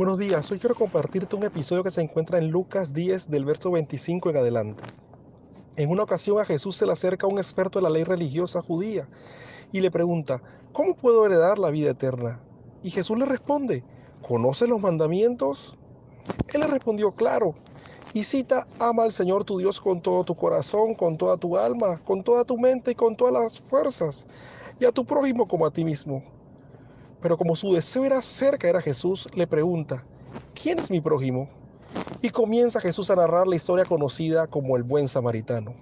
Buenos días, hoy quiero compartirte un episodio que se encuentra en Lucas 10 del verso 25 en adelante. En una ocasión a Jesús se le acerca un experto de la ley religiosa judía y le pregunta, ¿cómo puedo heredar la vida eterna? Y Jesús le responde, ¿conoce los mandamientos? Él le respondió, claro, y cita, ama al Señor tu Dios con todo tu corazón, con toda tu alma, con toda tu mente y con todas las fuerzas, y a tu prójimo como a ti mismo. Pero como su deseo era cerca era Jesús, le pregunta, ¿quién es mi prójimo? Y comienza Jesús a narrar la historia conocida como el buen samaritano.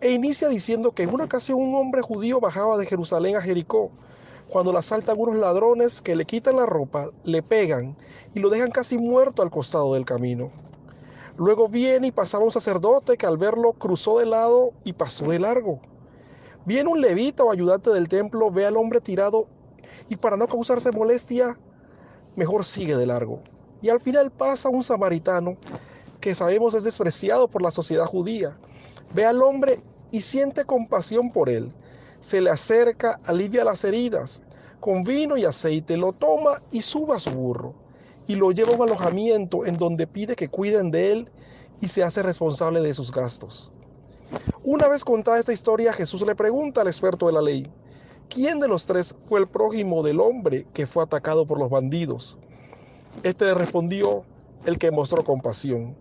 E inicia diciendo que en una ocasión un hombre judío bajaba de Jerusalén a Jericó, cuando le asaltan unos ladrones que le quitan la ropa, le pegan y lo dejan casi muerto al costado del camino. Luego viene y pasaba un sacerdote que al verlo cruzó de lado y pasó de largo. Viene un levita o ayudante del templo, ve al hombre tirado y para no causarse molestia, mejor sigue de largo. Y al final pasa un samaritano que sabemos es despreciado por la sociedad judía. Ve al hombre y siente compasión por él. Se le acerca, alivia las heridas, con vino y aceite, lo toma y sube a su burro. Y lo lleva a un alojamiento en donde pide que cuiden de él y se hace responsable de sus gastos. Una vez contada esta historia, Jesús le pregunta al experto de la ley, ¿quién de los tres fue el prójimo del hombre que fue atacado por los bandidos? Este le respondió, el que mostró compasión.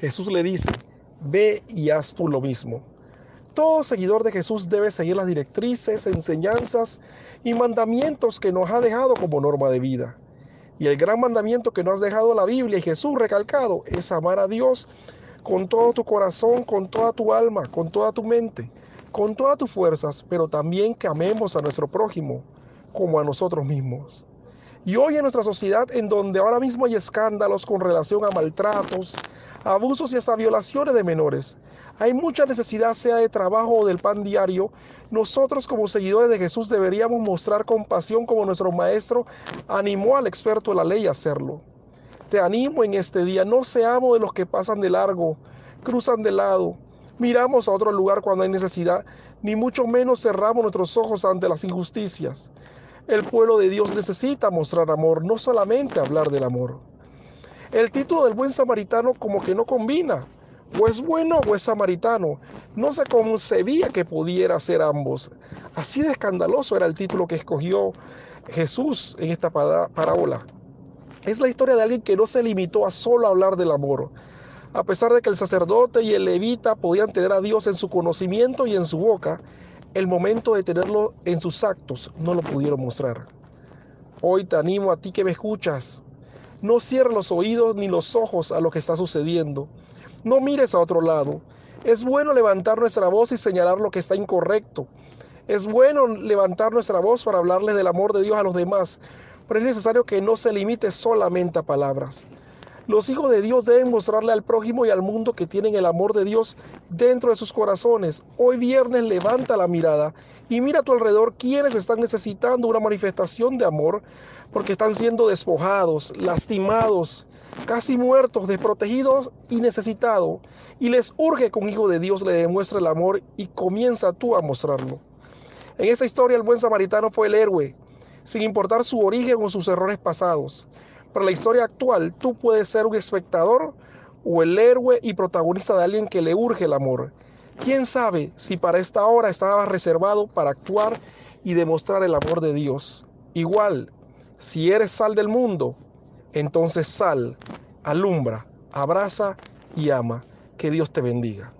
Jesús le dice, ve y haz tú lo mismo. Todo seguidor de Jesús debe seguir las directrices, enseñanzas y mandamientos que nos ha dejado como norma de vida. Y el gran mandamiento que nos ha dejado la Biblia y Jesús recalcado es amar a Dios con todo tu corazón, con toda tu alma, con toda tu mente con todas tus fuerzas, pero también que amemos a nuestro prójimo como a nosotros mismos. Y hoy en nuestra sociedad, en donde ahora mismo hay escándalos con relación a maltratos, abusos y hasta violaciones de menores, hay mucha necesidad, sea de trabajo o del pan diario, nosotros como seguidores de Jesús deberíamos mostrar compasión como nuestro maestro animó al experto de la ley a hacerlo. Te animo en este día, no seamos de los que pasan de largo, cruzan de lado, miramos a otro lugar cuando hay necesidad, ni mucho menos cerramos nuestros ojos ante las injusticias. El pueblo de Dios necesita mostrar amor, no solamente hablar del amor. El título del buen samaritano como que no combina. O es bueno o es samaritano. No se concebía que pudiera ser ambos. Así de escandaloso era el título que escogió Jesús en esta parábola. Es la historia de alguien que no se limitó a solo hablar del amor, a pesar de que el sacerdote y el levita podían tener a Dios en su conocimiento y en su boca, el momento de tenerlo en sus actos no lo pudieron mostrar. Hoy te animo a ti que me escuchas. No cierres los oídos ni los ojos a lo que está sucediendo. No mires a otro lado. Es bueno levantar nuestra voz y señalar lo que está incorrecto. Es bueno levantar nuestra voz para hablarles del amor de Dios a los demás, pero es necesario que no se limite solamente a palabras. Los hijos de Dios deben mostrarle al prójimo y al mundo que tienen el amor de Dios dentro de sus corazones. Hoy viernes levanta la mirada y mira a tu alrededor quienes están necesitando una manifestación de amor porque están siendo despojados, lastimados, casi muertos, desprotegidos y necesitados. Y les urge que un hijo de Dios le demuestre el amor y comienza tú a mostrarlo. En esa historia el buen samaritano fue el héroe, sin importar su origen o sus errores pasados. Para la historia actual, tú puedes ser un espectador o el héroe y protagonista de alguien que le urge el amor. ¿Quién sabe si para esta hora estaba reservado para actuar y demostrar el amor de Dios? Igual, si eres sal del mundo, entonces sal, alumbra, abraza y ama. Que Dios te bendiga.